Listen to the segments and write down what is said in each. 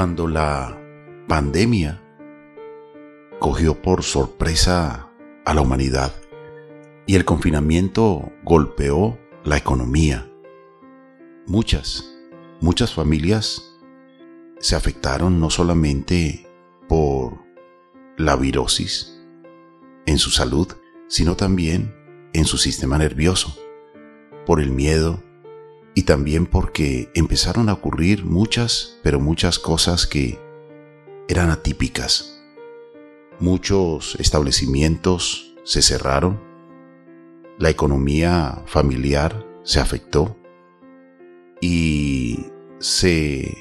Cuando la pandemia cogió por sorpresa a la humanidad y el confinamiento golpeó la economía, muchas, muchas familias se afectaron no solamente por la virosis en su salud, sino también en su sistema nervioso, por el miedo y también porque empezaron a ocurrir muchas, pero muchas cosas que eran atípicas. Muchos establecimientos se cerraron, la economía familiar se afectó y se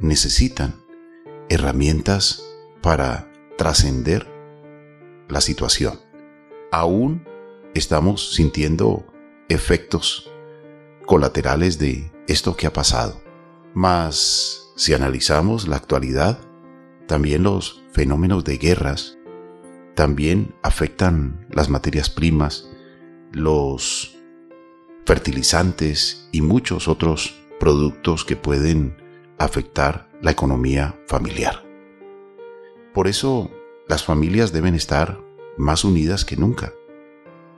necesitan herramientas para trascender la situación. Aún estamos sintiendo efectos colaterales de esto que ha pasado. Mas si analizamos la actualidad, también los fenómenos de guerras también afectan las materias primas, los fertilizantes y muchos otros productos que pueden afectar la economía familiar. Por eso las familias deben estar más unidas que nunca.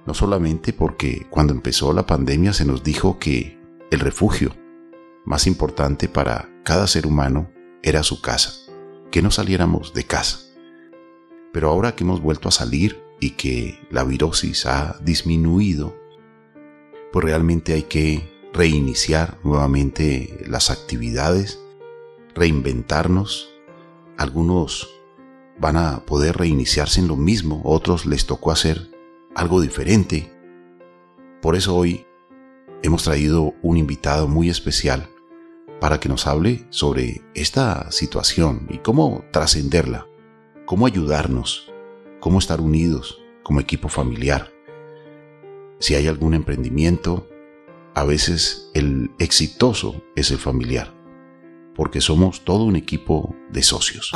No solamente porque cuando empezó la pandemia se nos dijo que el refugio más importante para cada ser humano era su casa, que no saliéramos de casa. Pero ahora que hemos vuelto a salir y que la virosis ha disminuido, pues realmente hay que reiniciar nuevamente las actividades, reinventarnos. Algunos van a poder reiniciarse en lo mismo, otros les tocó hacer algo diferente. Por eso hoy hemos traído un invitado muy especial para que nos hable sobre esta situación y cómo trascenderla, cómo ayudarnos, cómo estar unidos como equipo familiar. Si hay algún emprendimiento, a veces el exitoso es el familiar porque somos todo un equipo de socios.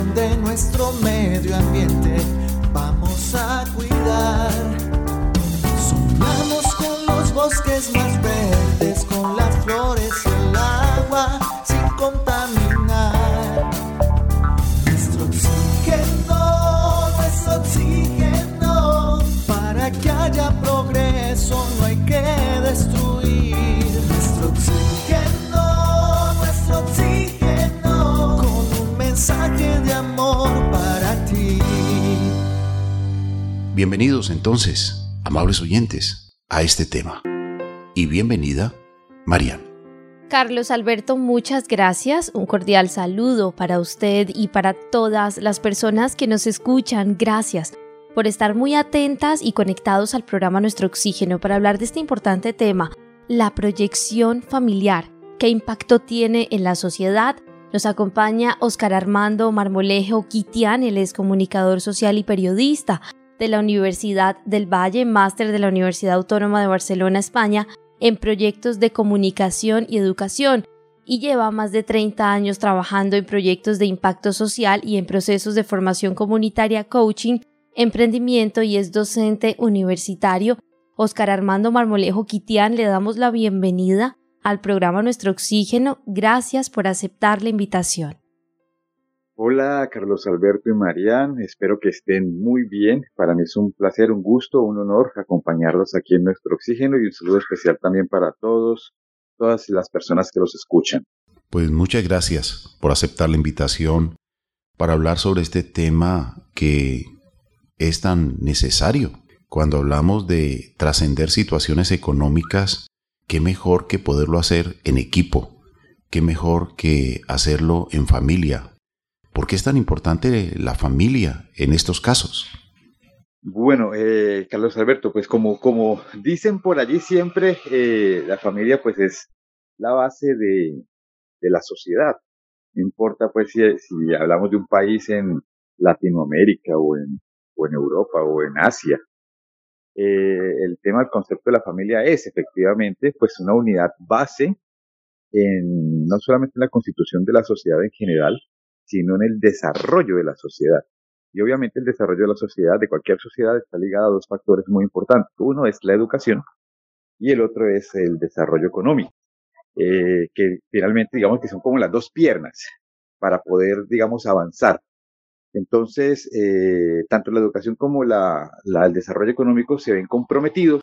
Donde nuestro medio ambiente vamos a cuidar. Sumamos con los bosques más verdes, con las flores y el agua, sin contaminar. Nuestro oxígeno, nuestro oxígeno, para que haya progreso no hay que Bienvenidos entonces, amables oyentes, a este tema. Y bienvenida, Marian. Carlos Alberto, muchas gracias. Un cordial saludo para usted y para todas las personas que nos escuchan. Gracias por estar muy atentas y conectados al programa Nuestro Oxígeno para hablar de este importante tema, la proyección familiar. ¿Qué impacto tiene en la sociedad? Nos acompaña Oscar Armando Marmolejo Quitián, él es comunicador social y periodista de la Universidad del Valle, máster de la Universidad Autónoma de Barcelona, España, en proyectos de comunicación y educación, y lleva más de 30 años trabajando en proyectos de impacto social y en procesos de formación comunitaria, coaching, emprendimiento y es docente universitario. Oscar Armando Marmolejo Quitián, le damos la bienvenida al programa Nuestro Oxígeno. Gracias por aceptar la invitación. Hola Carlos Alberto y Marian, espero que estén muy bien. Para mí es un placer, un gusto, un honor acompañarlos aquí en Nuestro Oxígeno y un saludo especial también para todos, todas las personas que los escuchan. Pues muchas gracias por aceptar la invitación para hablar sobre este tema que es tan necesario. Cuando hablamos de trascender situaciones económicas, qué mejor que poderlo hacer en equipo, qué mejor que hacerlo en familia. ¿Por qué es tan importante la familia en estos casos? Bueno, eh, Carlos Alberto, pues como, como dicen por allí siempre, eh, la familia pues es la base de, de la sociedad. No importa pues si, si, hablamos de un país en Latinoamérica o en, o en Europa o en Asia. Eh, el tema del concepto de la familia es efectivamente pues una unidad base en no solamente en la constitución de la sociedad en general, sino en el desarrollo de la sociedad. Y obviamente el desarrollo de la sociedad, de cualquier sociedad, está ligado a dos factores muy importantes. Uno es la educación y el otro es el desarrollo económico. eh, que finalmente digamos que son como las dos piernas para poder, digamos, avanzar. Entonces, eh, tanto la educación como la, el desarrollo económico se ven comprometidos,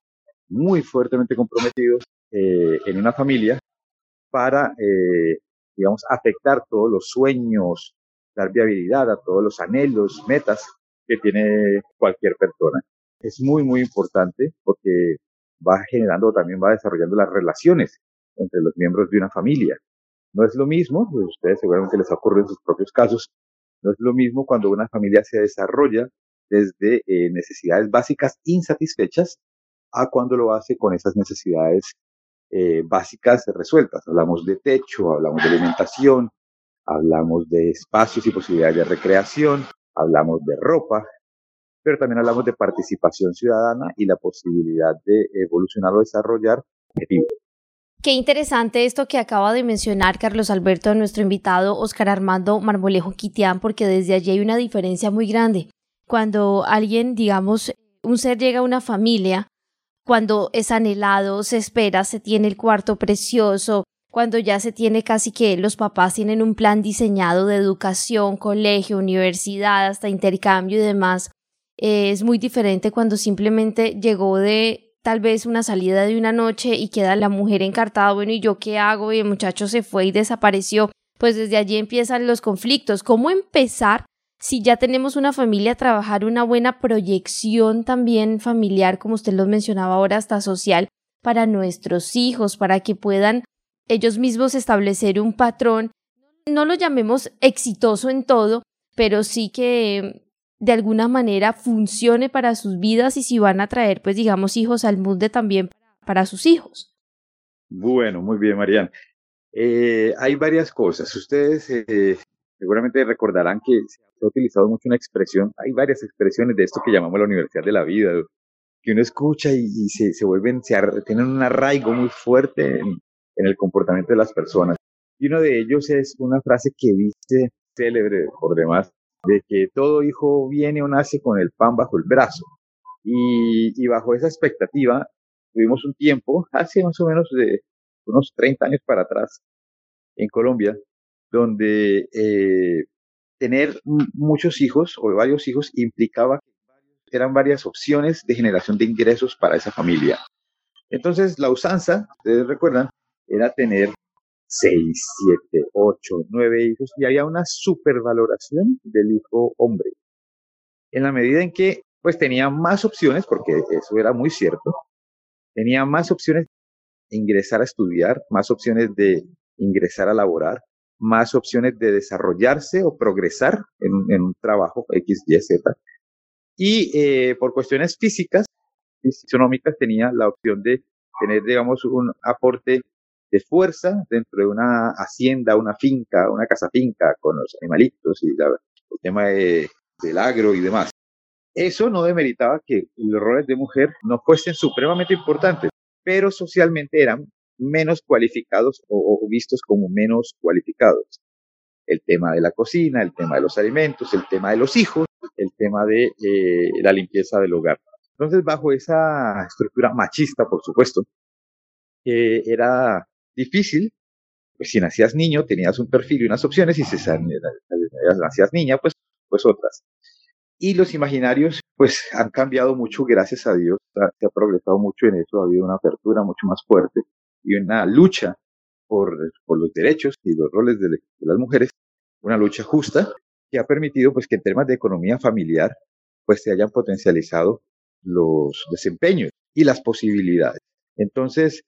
muy fuertemente comprometidos eh, en una familia para, digamos, afectar todos los sueños, dar viabilidad a todos los anhelos, metas que tiene cualquier persona. Es muy, muy importante porque va generando, también va desarrollando las relaciones entre los miembros de una familia. No es lo mismo, pues, ustedes seguramente les ha ocurrido en sus propios casos, no es lo mismo cuando una familia se desarrolla desde eh, necesidades básicas insatisfechas a cuando lo hace con esas necesidades eh, básicas resueltas. Hablamos de techo, hablamos de alimentación, hablamos de espacios y posibilidades de recreación, hablamos de ropa, pero también hablamos de participación ciudadana y la posibilidad de evolucionar o desarrollar objetivos. Qué interesante esto que acaba de mencionar Carlos Alberto, nuestro invitado Oscar Armando Marmolejo Quitián, porque desde allí hay una diferencia muy grande. Cuando alguien, digamos, un ser llega a una familia, cuando es anhelado, se espera, se tiene el cuarto precioso, cuando ya se tiene casi que los papás tienen un plan diseñado de educación, colegio, universidad, hasta intercambio y demás, eh, es muy diferente cuando simplemente llegó de tal vez una salida de una noche y queda la mujer encartada, bueno, ¿y yo qué hago? Y el muchacho se fue y desapareció. Pues desde allí empiezan los conflictos. ¿Cómo empezar si ya tenemos una familia, trabajar una buena proyección también familiar, como usted lo mencionaba ahora, hasta social, para nuestros hijos, para que puedan ellos mismos establecer un patrón, no lo llamemos exitoso en todo, pero sí que de alguna manera funcione para sus vidas y si van a traer, pues digamos, hijos al mundo también para sus hijos. Bueno, muy bien, Marian. Eh, hay varias cosas. Ustedes eh, seguramente recordarán que se ha utilizado mucho una expresión, hay varias expresiones de esto que llamamos la universidad de la vida, que uno escucha y, se, se, vuelven, se tienen un arraigo muy fuerte en, en el comportamiento de las personas. Y uno de ellos es una frase que dice, célebre por demás, de que todo hijo viene o nace con el pan bajo el brazo. Y, y bajo esa expectativa, tuvimos un tiempo, hace más o menos de unos 30 años para atrás, en Colombia, donde eh, tener muchos hijos o varios hijos implicaba que eran varias opciones de generación de ingresos para esa familia. Entonces, la usanza, ustedes recuerdan, era tener seis, siete, ocho, nueve hijos y había una supervaloración del hijo hombre. En la medida en que pues tenía más opciones, porque eso era muy cierto, tenía más opciones de ingresar a estudiar, más opciones de ingresar a laborar, más opciones de desarrollarse o progresar en, un trabajo X, Y, Z. Y eh, por cuestiones físicas, fisionómicas, tenía la opción de tener, digamos, un aporte de fuerza dentro de una hacienda, una finca, una casa finca con los animalitos y el tema del agro y demás. Eso no demeritaba que los roles de mujer no fuesen supremamente importantes, pero socialmente eran menos cualificados o, vistos como menos cualificados. El tema de la cocina, el tema de los alimentos, el tema de los hijos, el tema de eh, la limpieza del hogar. Entonces, bajo esa estructura machista, por supuesto, eh, era difícil, pues si nacías niño tenías un perfil y unas opciones y si nacías niña, pues, pues otras. Y los imaginarios, pues han cambiado mucho, gracias a Dios, se ha progresado mucho en eso, ha habido una apertura mucho más fuerte y una lucha por, por los derechos y los roles de, de, las mujeres, una lucha justa que ha permitido pues que en temas de economía familiar pues se hayan potencializado los desempeños y las posibilidades. Entonces,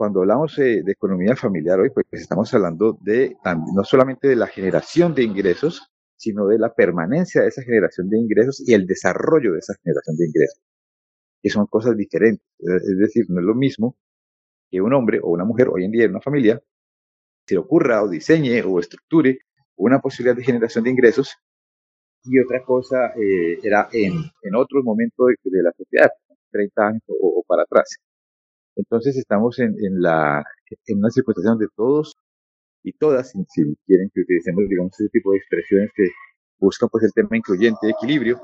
cuando hablamos de, economía familiar hoy, pues, estamos hablando de no solamente de la generación de ingresos, sino de la permanencia de esa generación de ingresos y el desarrollo de esa generación de ingresos, que son cosas diferentes. Es decir, no es lo mismo que un hombre o una mujer hoy en día en una familia se ocurra o diseñe o estructure una posibilidad de generación de ingresos y otra cosa eh, era en, en otro momento de, la sociedad, 30 años o para atrás. Entonces estamos en, una circunstancia donde todos y todas, si, quieren que utilicemos, digamos, ese tipo de expresiones que buscan pues el tema incluyente de equilibrio,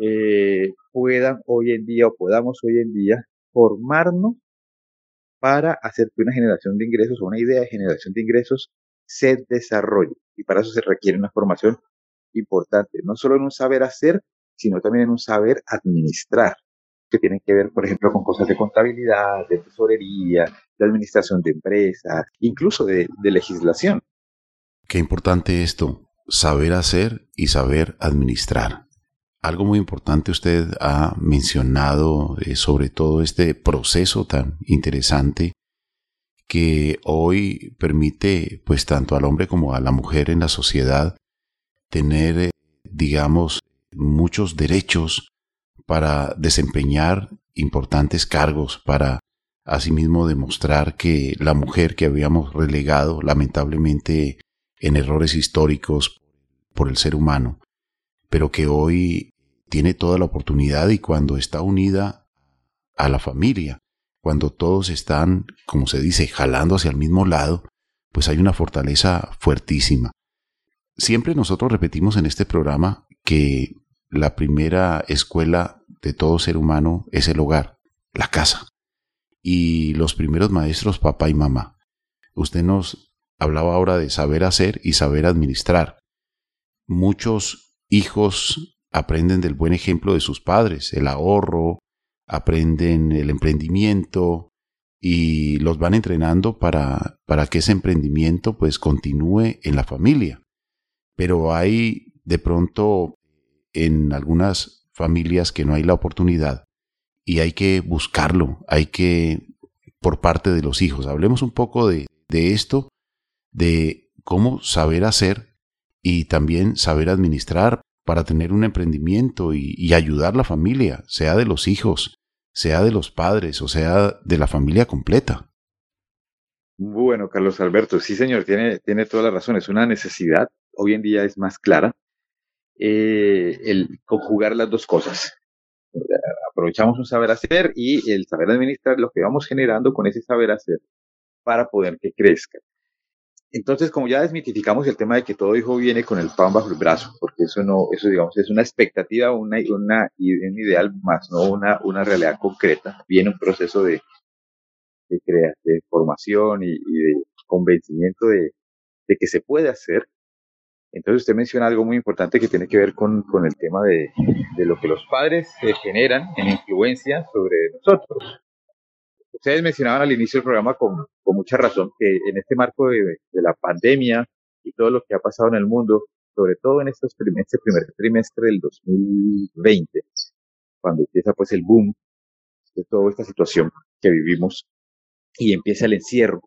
eh, puedan hoy en día o podamos hoy en día formarnos para hacer que una generación de ingresos o una idea de generación de ingresos se desarrolle. Y para eso se requiere una formación importante, no solo en un saber hacer, sino también en un saber administrar, que tienen que ver, por ejemplo, con cosas de contabilidad, de tesorería, de administración de empresas, incluso de, legislación. Qué importante esto, saber hacer y saber administrar. Algo muy importante usted ha mencionado eh, sobre todo este proceso tan interesante que hoy permite pues tanto al hombre como a la mujer en la sociedad tener eh, digamos muchos derechos para desempeñar importantes cargos, para asimismo demostrar que la mujer que habíamos relegado lamentablemente en errores históricos por el ser humano, pero que hoy tiene toda la oportunidad y cuando está unida a la familia, cuando todos están, como se dice, jalando hacia el mismo lado, pues hay una fortaleza fuertísima. Siempre nosotros repetimos en este programa que la primera escuela de todo ser humano es el hogar, la casa. Y los primeros maestros, papá y mamá. Usted nos hablaba ahora de saber hacer y saber administrar. Muchos hijos aprenden del buen ejemplo de sus padres, el ahorro, aprenden el emprendimiento y los van entrenando para, para que ese emprendimiento pues continúe en la familia. Pero hay de pronto en algunas familias que no hay la oportunidad y hay que buscarlo, hay que por parte de los hijos. Hablemos un poco de, esto, de cómo saber hacer y también saber administrar para tener un emprendimiento y, y, ayudar a la familia, sea de los hijos, sea de los padres o sea de la familia completa. Bueno, Carlos Alberto, sí señor, tiene, tiene toda la razón, es una necesidad, hoy en día es más clara, eh, el conjugar las dos cosas. Aprovechamos un saber hacer y el saber administrar lo que vamos generando con ese saber hacer para poder que crezca. Entonces, como ya desmitificamos el tema de que todo hijo viene con el pan bajo el brazo, porque eso no, eso digamos es una expectativa, una, una, un ideal más, no una, una realidad concreta. Viene un proceso de, de, de formación y, y de convencimiento de, de que se puede hacer entonces usted menciona algo muy importante que tiene que ver con, con el tema de, de, lo que los padres generan en influencia sobre nosotros. Ustedes mencionaban al inicio del programa con, con mucha razón que en este marco de, de, la pandemia y todo lo que ha pasado en el mundo, sobre todo en estos este primer trimestre del 2020, cuando empieza pues el boom de toda esta situación que vivimos y empieza el encierro.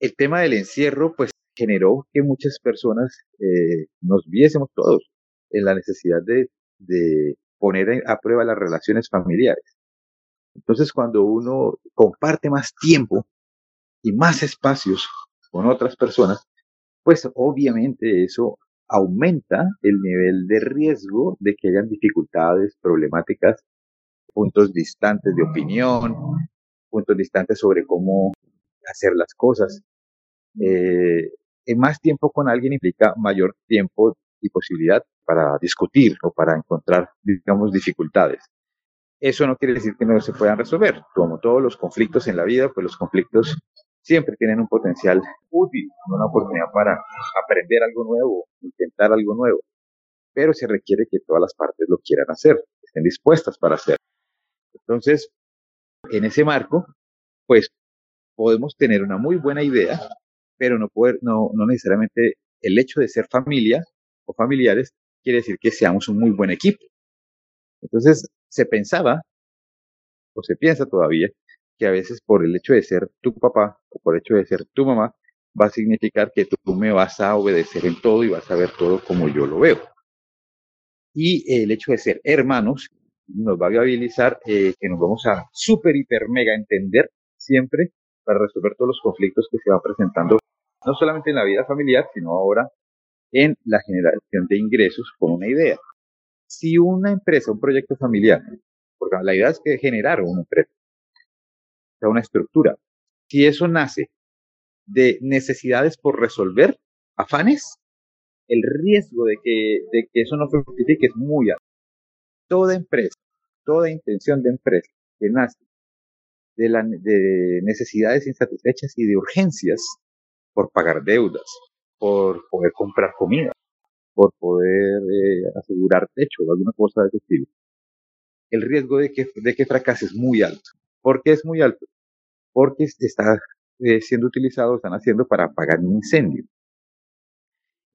El tema del encierro pues generó que muchas personas eh, nos viésemos todos en la necesidad de, poner a prueba las relaciones familiares. Entonces, cuando uno comparte más tiempo y más espacios con otras personas, pues obviamente eso aumenta el nivel de riesgo de que hayan dificultades, problemáticas, puntos distantes de opinión, puntos distantes sobre cómo hacer las cosas. Eh, más tiempo con alguien implica mayor tiempo y posibilidad para discutir o para encontrar, digamos, dificultades. Eso no quiere decir que no se puedan resolver. Como todos los conflictos en la vida, pues los conflictos siempre tienen un potencial útil, una oportunidad para aprender algo nuevo, intentar algo nuevo. Pero se requiere que todas las partes lo quieran hacer, estén dispuestas para hacerlo. Entonces, en ese marco, pues podemos tener una muy buena idea pero no, poder, no, no necesariamente el hecho de ser familia o familiares quiere decir que seamos un muy buen equipo. Entonces, se pensaba, o se piensa todavía, que a veces por el hecho de ser tu papá o por el hecho de ser tu mamá, va a significar que tú me vas a obedecer en todo y vas a ver todo como yo lo veo. Y el hecho de ser hermanos nos va a viabilizar eh, que nos vamos a super, hiper, mega entender siempre para resolver todos los conflictos que se van presentando no solamente en la vida familiar, sino ahora en la generación de ingresos con una idea. Si una empresa, un proyecto familiar, porque la idea es que generar una empresa, una estructura, si eso nace de necesidades por resolver, afanes, el riesgo de que, de que eso no fructifique es muy alto. Toda empresa, toda intención de empresa que nace de, la, de necesidades insatisfechas y de urgencias por pagar deudas, por poder comprar comida, por poder eh, asegurar techo o alguna cosa de ese estilo. El riesgo de que, de que fracase es muy alto. ¿Por qué es muy alto? Porque está eh, siendo utilizado, están haciendo para apagar un incendio.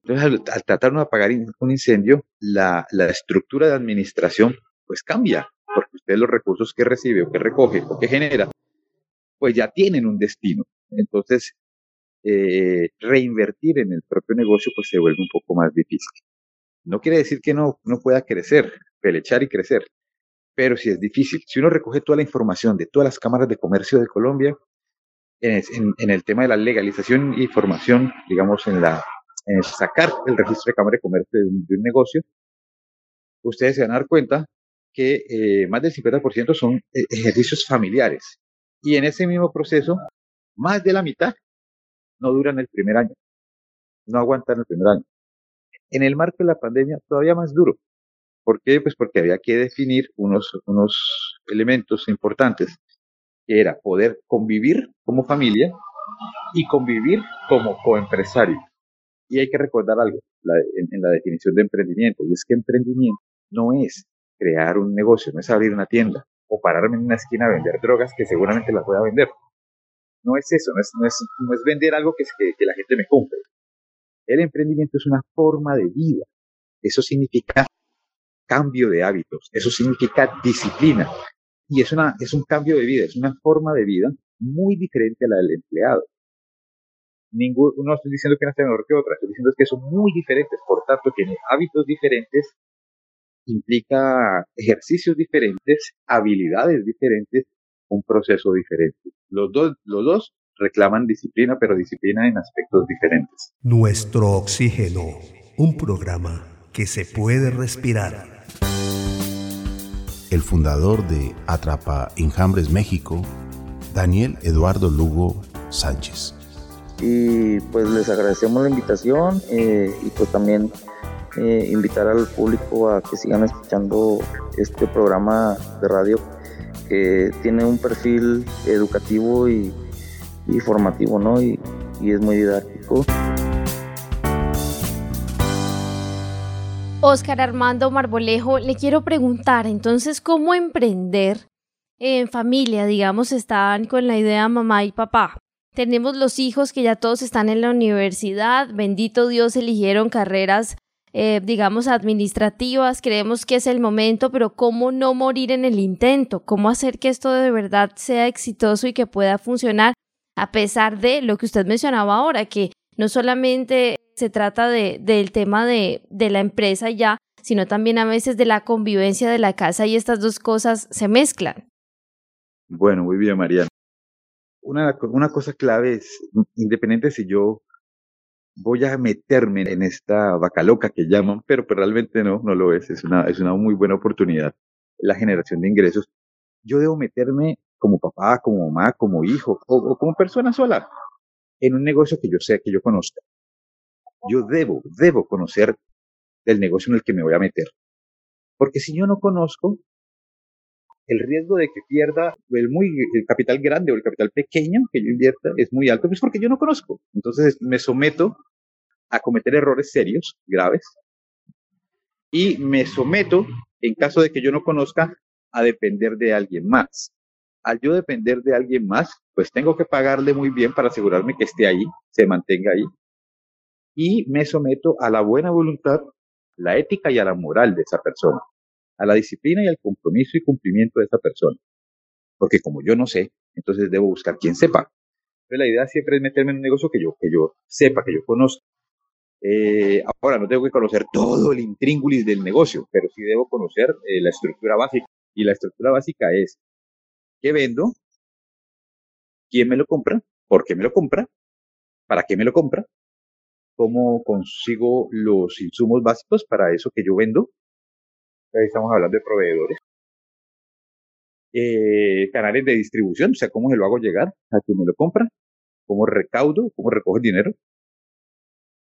Entonces, al, tratar de apagar un incendio, la, la estructura de administración pues cambia, porque usted los recursos que recibe o que recoge o que genera, pues ya tienen un destino. Entonces, eh, reinvertir en el propio negocio pues se vuelve un poco más difícil. No quiere decir que no, no pueda crecer, pelechar y crecer, pero sí es difícil. Si uno recoge toda la información de todas las cámaras de comercio de Colombia, en, el tema de la legalización y formación, digamos, en, la, sacar el registro de cámara de comercio de un, negocio, ustedes se van a dar cuenta que eh, más del 50% son eh, ejercicios familiares. Y en ese mismo proceso, más de la mitad no duran el primer año, no aguantan el primer año. En el marco de la pandemia, todavía más duro. ¿Por qué? Pues porque había que definir unos, unos elementos importantes, que era poder convivir como familia y convivir como coempresario. Y hay que recordar algo en, en la definición de emprendimiento, y es que emprendimiento no es crear un negocio, no es abrir una tienda o pararme en una esquina a vender drogas que seguramente las voy a vender no es eso, no es, no es, no es vender algo que, que, la gente me compre. El emprendimiento es una forma de vida. Eso significa cambio de hábitos, eso significa disciplina. Y es, una, es un cambio de vida, es una forma de vida muy diferente a la del empleado. Ningún, no estoy diciendo que una sea mejor que otra, estoy diciendo que son muy diferentes, por tanto tiene hábitos diferentes, implica ejercicios diferentes, habilidades diferentes, un proceso diferente. Los dos, los dos reclaman disciplina, pero disciplina en aspectos diferentes. Nuestro oxígeno, un programa que se puede respirar. El fundador de Atrapa Enjambres México, Daniel Eduardo Lugo Sánchez. Y pues les agradecemos la invitación eh, y pues también eh, invitar al público a que sigan escuchando este programa de radio que tiene un perfil educativo y, formativo, ¿no? Y, y es muy didáctico. Oscar Armando Marbolejo, le quiero preguntar entonces cómo emprender en familia, digamos, están con la idea mamá y papá. Tenemos los hijos que ya todos están en la universidad, bendito Dios, eligieron carreras eh, digamos, administrativas, creemos que es el momento, pero ¿cómo no morir en el intento? ¿Cómo hacer que esto de verdad sea exitoso y que pueda funcionar a pesar de lo que usted mencionaba ahora, que no solamente se trata de, del tema de, de la empresa ya, sino también a veces de la convivencia de la casa y estas dos cosas se mezclan. Bueno, muy bien, Mariana. Una, una cosa clave es, independiente si yo voy a meterme en esta vaca loca que llaman, pero, pues realmente no, no lo es. Es una, es una muy buena oportunidad la generación de ingresos. Yo debo meterme como papá, como mamá, como hijo o, como persona sola en un negocio que yo sé, que yo conozca. Yo debo, debo conocer el negocio en el que me voy a meter. Porque si yo no conozco, el riesgo de que pierda el, muy, el capital grande o el capital pequeño que yo invierta es muy alto, pues porque yo no conozco. Entonces me someto a cometer errores serios, graves, y me someto, en caso de que yo no conozca, a depender de alguien más. Al yo depender de alguien más, pues tengo que pagarle muy bien para asegurarme que esté ahí, se mantenga ahí, y me someto a la buena voluntad, la ética y a la moral de esa persona a la disciplina y al compromiso y cumplimiento de esa persona. Porque como yo no sé, entonces debo buscar quien sepa. Pero la idea siempre es meterme en un negocio que yo, que yo sepa, que yo conozca. Eh, ahora, no tengo que conocer todo el intríngulis del negocio, pero sí debo conocer eh, la estructura básica. Y la estructura básica es, ¿qué vendo? ¿Quién me lo compra? ¿Por qué me lo compra? ¿Para qué me lo compra? ¿Cómo consigo los insumos básicos para eso que yo vendo? Ahí estamos hablando de proveedores. Eh, canales de distribución, o sea, cómo se lo hago llegar a quien me lo compra, cómo recaudo, cómo recojo el dinero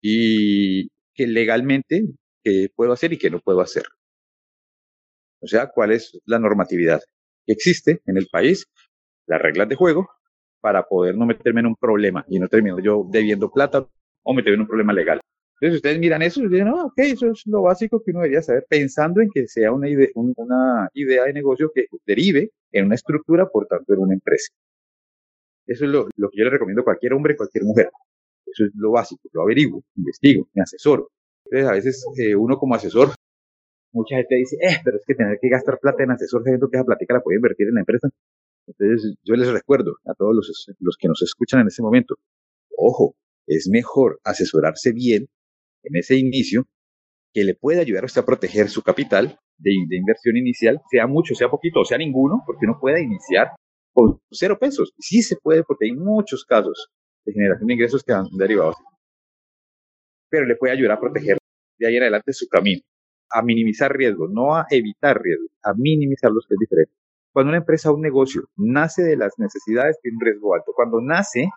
y que legalmente puedo hacer y qué no puedo hacer. O sea, cuál es la normatividad que existe en el país las reglas de juego para poder no meterme en un problema y no termino yo debiendo plata o meterme en un problema legal. Entonces ustedes miran eso y dicen, no, ok, eso es lo básico que uno debería saber, pensando en que sea una, idea, una idea de negocio que derive en una estructura, por tanto, en una empresa. Eso es lo, lo que yo le recomiendo a cualquier hombre, cualquier mujer. Eso es lo básico, lo averiguo, investigo, me asesoro. Entonces, a veces eh, uno como asesor, mucha gente dice, eh, pero es que tener que gastar plata en asesor, sabiendo que esa plática la puede invertir en la empresa. Entonces, yo les recuerdo a todos los, los que nos escuchan en ese momento, ojo, es mejor asesorarse bien en ese inicio que le puede ayudar a usted a proteger su capital de, de, inversión inicial, sea mucho, sea poquito, sea ninguno, porque uno puede iniciar con cero pesos. Sí se puede, porque hay muchos casos de generación de ingresos que han derivado. Pero le puede ayudar a proteger de ahí en adelante su camino, a minimizar riesgos, no a evitar riesgos, a minimizar los que es diferente. Cuando una empresa o un negocio nace de las necesidades, tiene un riesgo alto. Cuando nace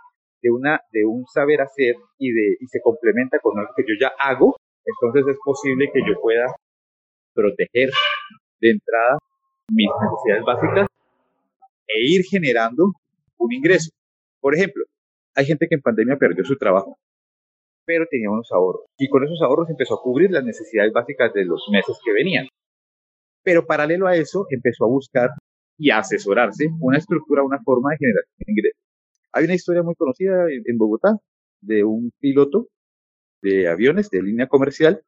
de, una, de un saber hacer y, de, y se complementa con algo que yo ya hago, entonces es posible que yo pueda proteger de entrada mis necesidades básicas e ir generando un ingreso. Por ejemplo, hay gente que en pandemia perdió su trabajo, pero tenía unos ahorros y con esos ahorros empezó a cubrir las necesidades básicas de los meses que venían. Pero paralelo a eso empezó a buscar y a asesorarse una estructura, una forma de generación de ingresos. Hay una historia muy conocida en Bogotá de un piloto de aviones de línea comercial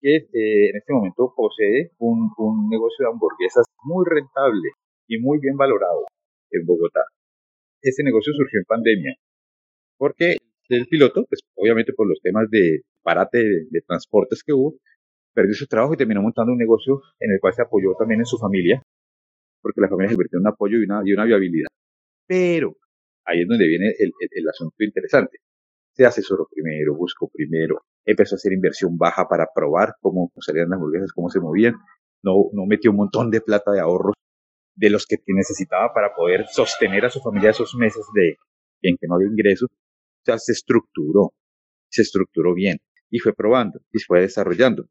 que eh, en este momento posee un, un, negocio de hamburguesas muy rentable y muy bien valorado en Bogotá. Este negocio surgió en pandemia porque el piloto, pues obviamente por los temas de parate de, transportes que hubo, perdió su trabajo y terminó montando un negocio en el cual se apoyó también en su familia, porque la familia se convirtió en un apoyo y una, viabilidad. Pero ahí es donde viene el asunto interesante. Se asesoró primero, buscó primero, empezó a hacer inversión baja para probar cómo salían las hamburguesas, cómo se movían. No, no metió un montón de plata de ahorros de los que necesitaba para poder sostener a su familia esos meses de en que no había ingresos. O sea, se estructuró, se estructuró bien y fue probando y fue desarrollando.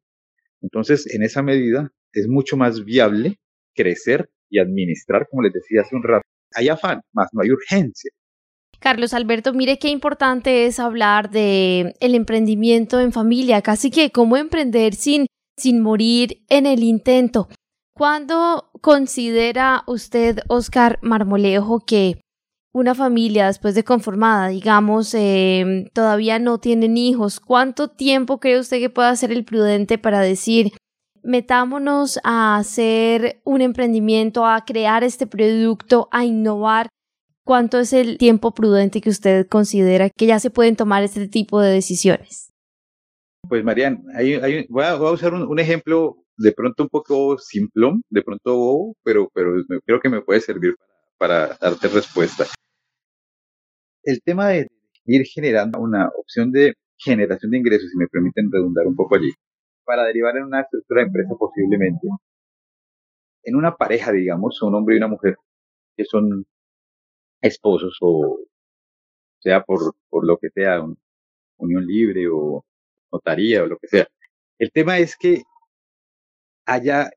Entonces, en esa medida, es mucho más viable crecer y administrar, como les decía hace un rato. Hay afán, más no hay urgencia. Carlos Alberto, mire qué importante es hablar de el emprendimiento en familia, casi que cómo emprender sin, sin morir en el intento. ¿Cuándo considera usted, Oscar Marmolejo, que una familia después de conformada, digamos, eh, todavía no tienen hijos? ¿Cuánto tiempo cree usted que pueda ser el prudente para decir, metámonos a hacer un emprendimiento, a crear este producto, a innovar ¿Cuánto es el tiempo prudente que usted considera que ya se pueden tomar este tipo de decisiones? Pues Marian, hay, hay, voy, a, voy, a, usar un, ejemplo de pronto un poco simplón, de pronto bobo, pero, pero creo que me puede servir para darte respuesta. El tema de ir generando una opción de generación de ingresos, si me permiten redundar un poco allí, para derivar en una estructura de empresa posiblemente, en una pareja, digamos, un hombre y una mujer, que son esposos o sea por, por lo que sea, un, unión libre o notaría o lo que sea. El tema es que haya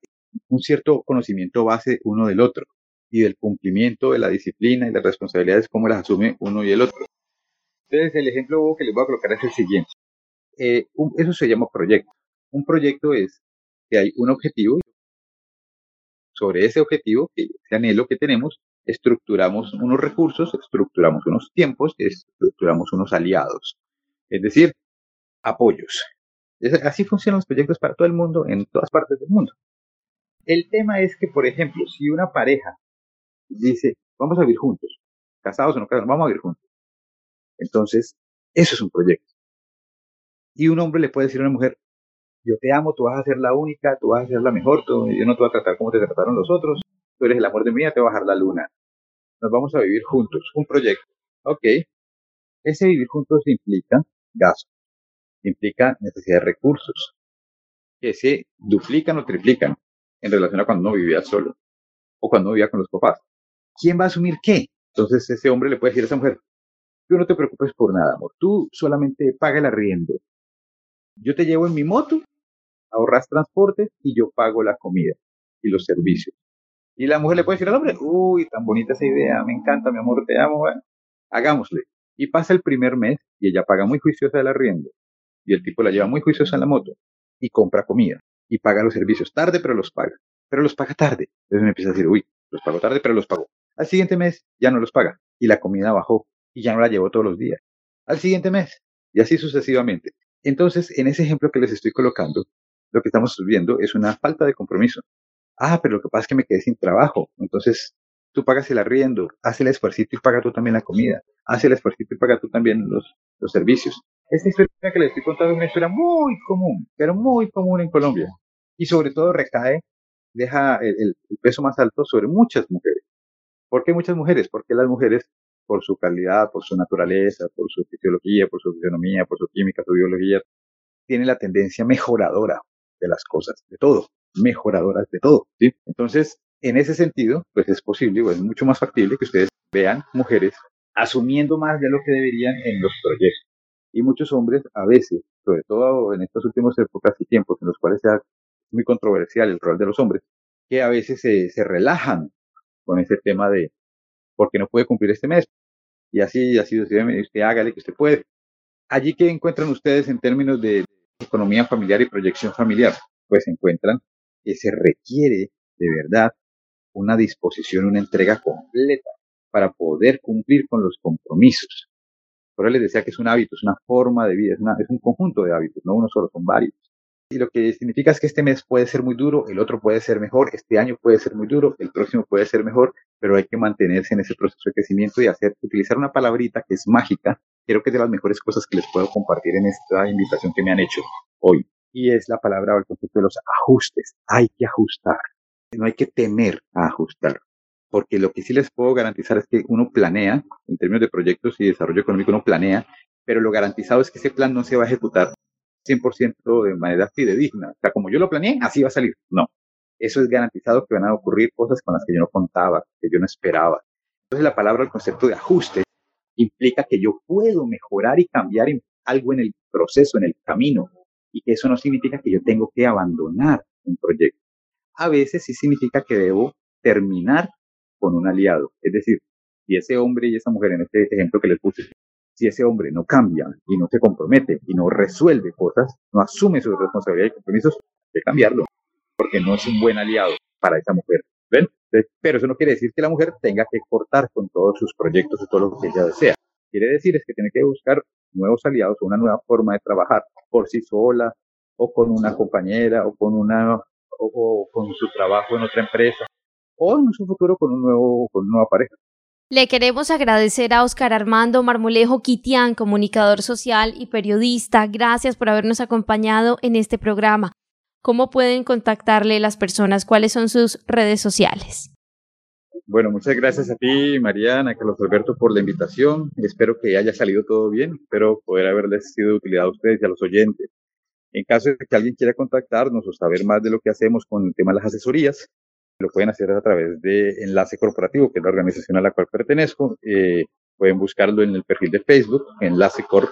un cierto conocimiento base uno del otro y del cumplimiento de la disciplina y las responsabilidades, cómo las asume uno y el otro. Entonces, el ejemplo que les voy a colocar es el siguiente. Eh, un, eso se llama proyecto. Un proyecto es que hay un objetivo. Sobre ese objetivo, que ese anhelo que tenemos, estructuramos unos recursos, estructuramos unos tiempos, estructuramos unos aliados. Es decir, apoyos. Así funcionan los proyectos para todo el mundo, en todas partes del mundo. El tema es que, por ejemplo, si una pareja dice, vamos a vivir juntos, casados o no casados, vamos a vivir juntos. Entonces, eso es un proyecto. Y un hombre le puede decir a una mujer, yo te amo, tú vas a ser la única, tú vas a ser la mejor, tú, yo no te voy a tratar como te trataron los otros, tú eres el amor de mi vida, te voy a bajar la luna. Nos vamos a vivir juntos, un proyecto. Ok. Ese vivir juntos implica gasto, implica necesidad de recursos, que se duplican o triplican en relación a cuando uno vivía solo o cuando vivía con los papás. ¿Quién va a asumir qué? Entonces ese hombre le puede decir a esa mujer, tú no te preocupes por nada, amor, tú solamente paga el arriendo. Yo te llevo en mi moto, ahorras transporte y yo pago la comida y los servicios. Y la mujer le puede decir al hombre, uy, tan bonita esa idea, me encanta, mi amor, te amo, hagámosle. Y pasa el primer mes y ella paga muy juiciosa el arriendo. Y el tipo la lleva muy juiciosa en la moto y compra comida y paga los servicios tarde, pero los paga. Pero los paga tarde. Entonces me empieza a decir, uy, los pago tarde, pero los pago. Al siguiente mes ya no los paga y la comida bajó y ya no la llevó todos los días. Al siguiente mes y así sucesivamente. Entonces, en ese ejemplo que les estoy colocando, lo que estamos viendo es una falta de compromiso. Ah, pero lo que pasa es que me quedé sin trabajo. Entonces, tú pagas el arriendo, haz el esfuerzo y paga tú también la comida, haz el esfuerzo y paga tú también los, los servicios. Esta historia que les estoy contando es una historia muy común, pero muy común en Colombia. Y sobre todo recae, deja el, peso más alto sobre muchas mujeres. ¿Por qué muchas mujeres? Porque las mujeres, por su calidad, por su naturaleza, por su fisiología, por su fisionomía, por su química, su biología, tienen la tendencia mejoradora de las cosas, de todo, mejoradoras de todo. Entonces, en ese sentido, pues es posible, o es mucho más factible que ustedes vean mujeres asumiendo más de lo que deberían en los proyectos. Y muchos hombres, a veces, sobre todo en estas últimas épocas y tiempos en los cuales ha muy controversial el rol de los hombres, que a veces se relajan con ese tema de porque no puede cumplir este mes. Y así, así usted hágale que usted puede. Allí que encuentran ustedes en términos de economía familiar y proyección familiar, pues encuentran que se requiere de verdad una disposición, una entrega completa para poder cumplir con los compromisos. Por eso les decía que es un hábito, es una forma de vida, es, es un conjunto de hábitos, no uno solo, son varios. Y lo que significa es que este mes puede ser muy duro, el otro puede ser mejor, este año puede ser muy duro, el próximo puede ser mejor, pero hay que mantenerse en ese proceso de crecimiento y hacer, utilizar una palabrita que es mágica. Creo que es de las mejores cosas que les puedo compartir en esta invitación que me han hecho hoy. Y es la palabra o el concepto de los ajustes. Hay que ajustar. No hay que temer a ajustar. Porque lo que sí les puedo garantizar es que uno planea, en términos de proyectos y desarrollo económico, uno planea, pero lo garantizado es que ese plan no se va a ejecutar 100% de manera fidedigna. O sea, como yo lo planeé, así va a salir. No. Eso es garantizado que van a ocurrir cosas con las que yo no contaba, que yo no esperaba. Entonces la palabra, el concepto de ajuste, implica que yo puedo mejorar y cambiar algo en el proceso, en el camino, y que eso no significa que yo tengo que abandonar un proyecto. A veces sí significa que debo terminar con un aliado. Es decir, si ese hombre y esa mujer, en este ejemplo que les puse, si ese hombre no cambia y no se compromete y no resuelve cosas, no asume su responsabilidad y compromisos, que cambiarlo, porque no es un buen aliado para esa mujer. ¿Ven? Pero eso no quiere decir que la mujer tenga que cortar con todos sus proyectos y todo lo que ella desea. Quiere decir es que tiene que buscar nuevos aliados o una nueva forma de trabajar por sí sola o con una compañera o con una o, con su trabajo en otra empresa o en su futuro con un nuevo con una nueva pareja. Le queremos agradecer a Oscar Armando Marmolejo Quitián, comunicador social y periodista. Gracias por habernos acompañado en este programa. ¿Cómo pueden contactarle las personas? ¿Cuáles son sus redes sociales? Bueno, muchas gracias a ti, Mariana, Carlos Alberto, por la invitación. Espero que haya salido todo bien. Espero poder haberles sido de utilidad a ustedes y a los oyentes. En caso de que alguien quiera contactarnos o saber más de lo que hacemos con el tema de las asesorías, lo pueden hacer a través de Enlace Corporativo, que es la organización a la cual pertenezco. Eh, pueden buscarlo en el perfil de Facebook, Enlace Corp.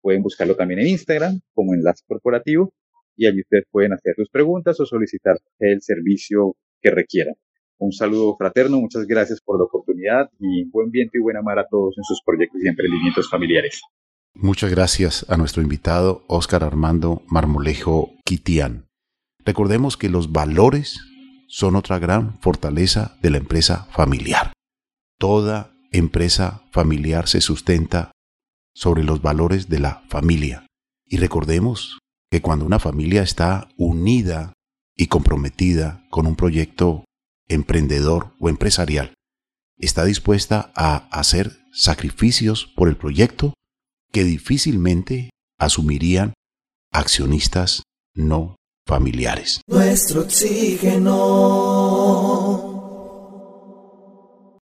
Pueden buscarlo también en Instagram como Enlace Corporativo y allí ustedes pueden hacer sus preguntas o solicitar el servicio que requieran. Un saludo fraterno, muchas gracias por la oportunidad y buen viento y buena mar a todos en sus proyectos y emprendimientos familiares. Muchas gracias a nuestro invitado Óscar Armando Marmolejo Quitián. Recordemos que los valores son otra gran fortaleza de la empresa familiar. Toda empresa familiar se sustenta sobre los valores de la familia. Y recordemos que cuando una familia está unida y comprometida con un proyecto emprendedor o empresarial, está dispuesta a hacer sacrificios por el proyecto que difícilmente asumirían accionistas no familiares. Nuestro oxígeno.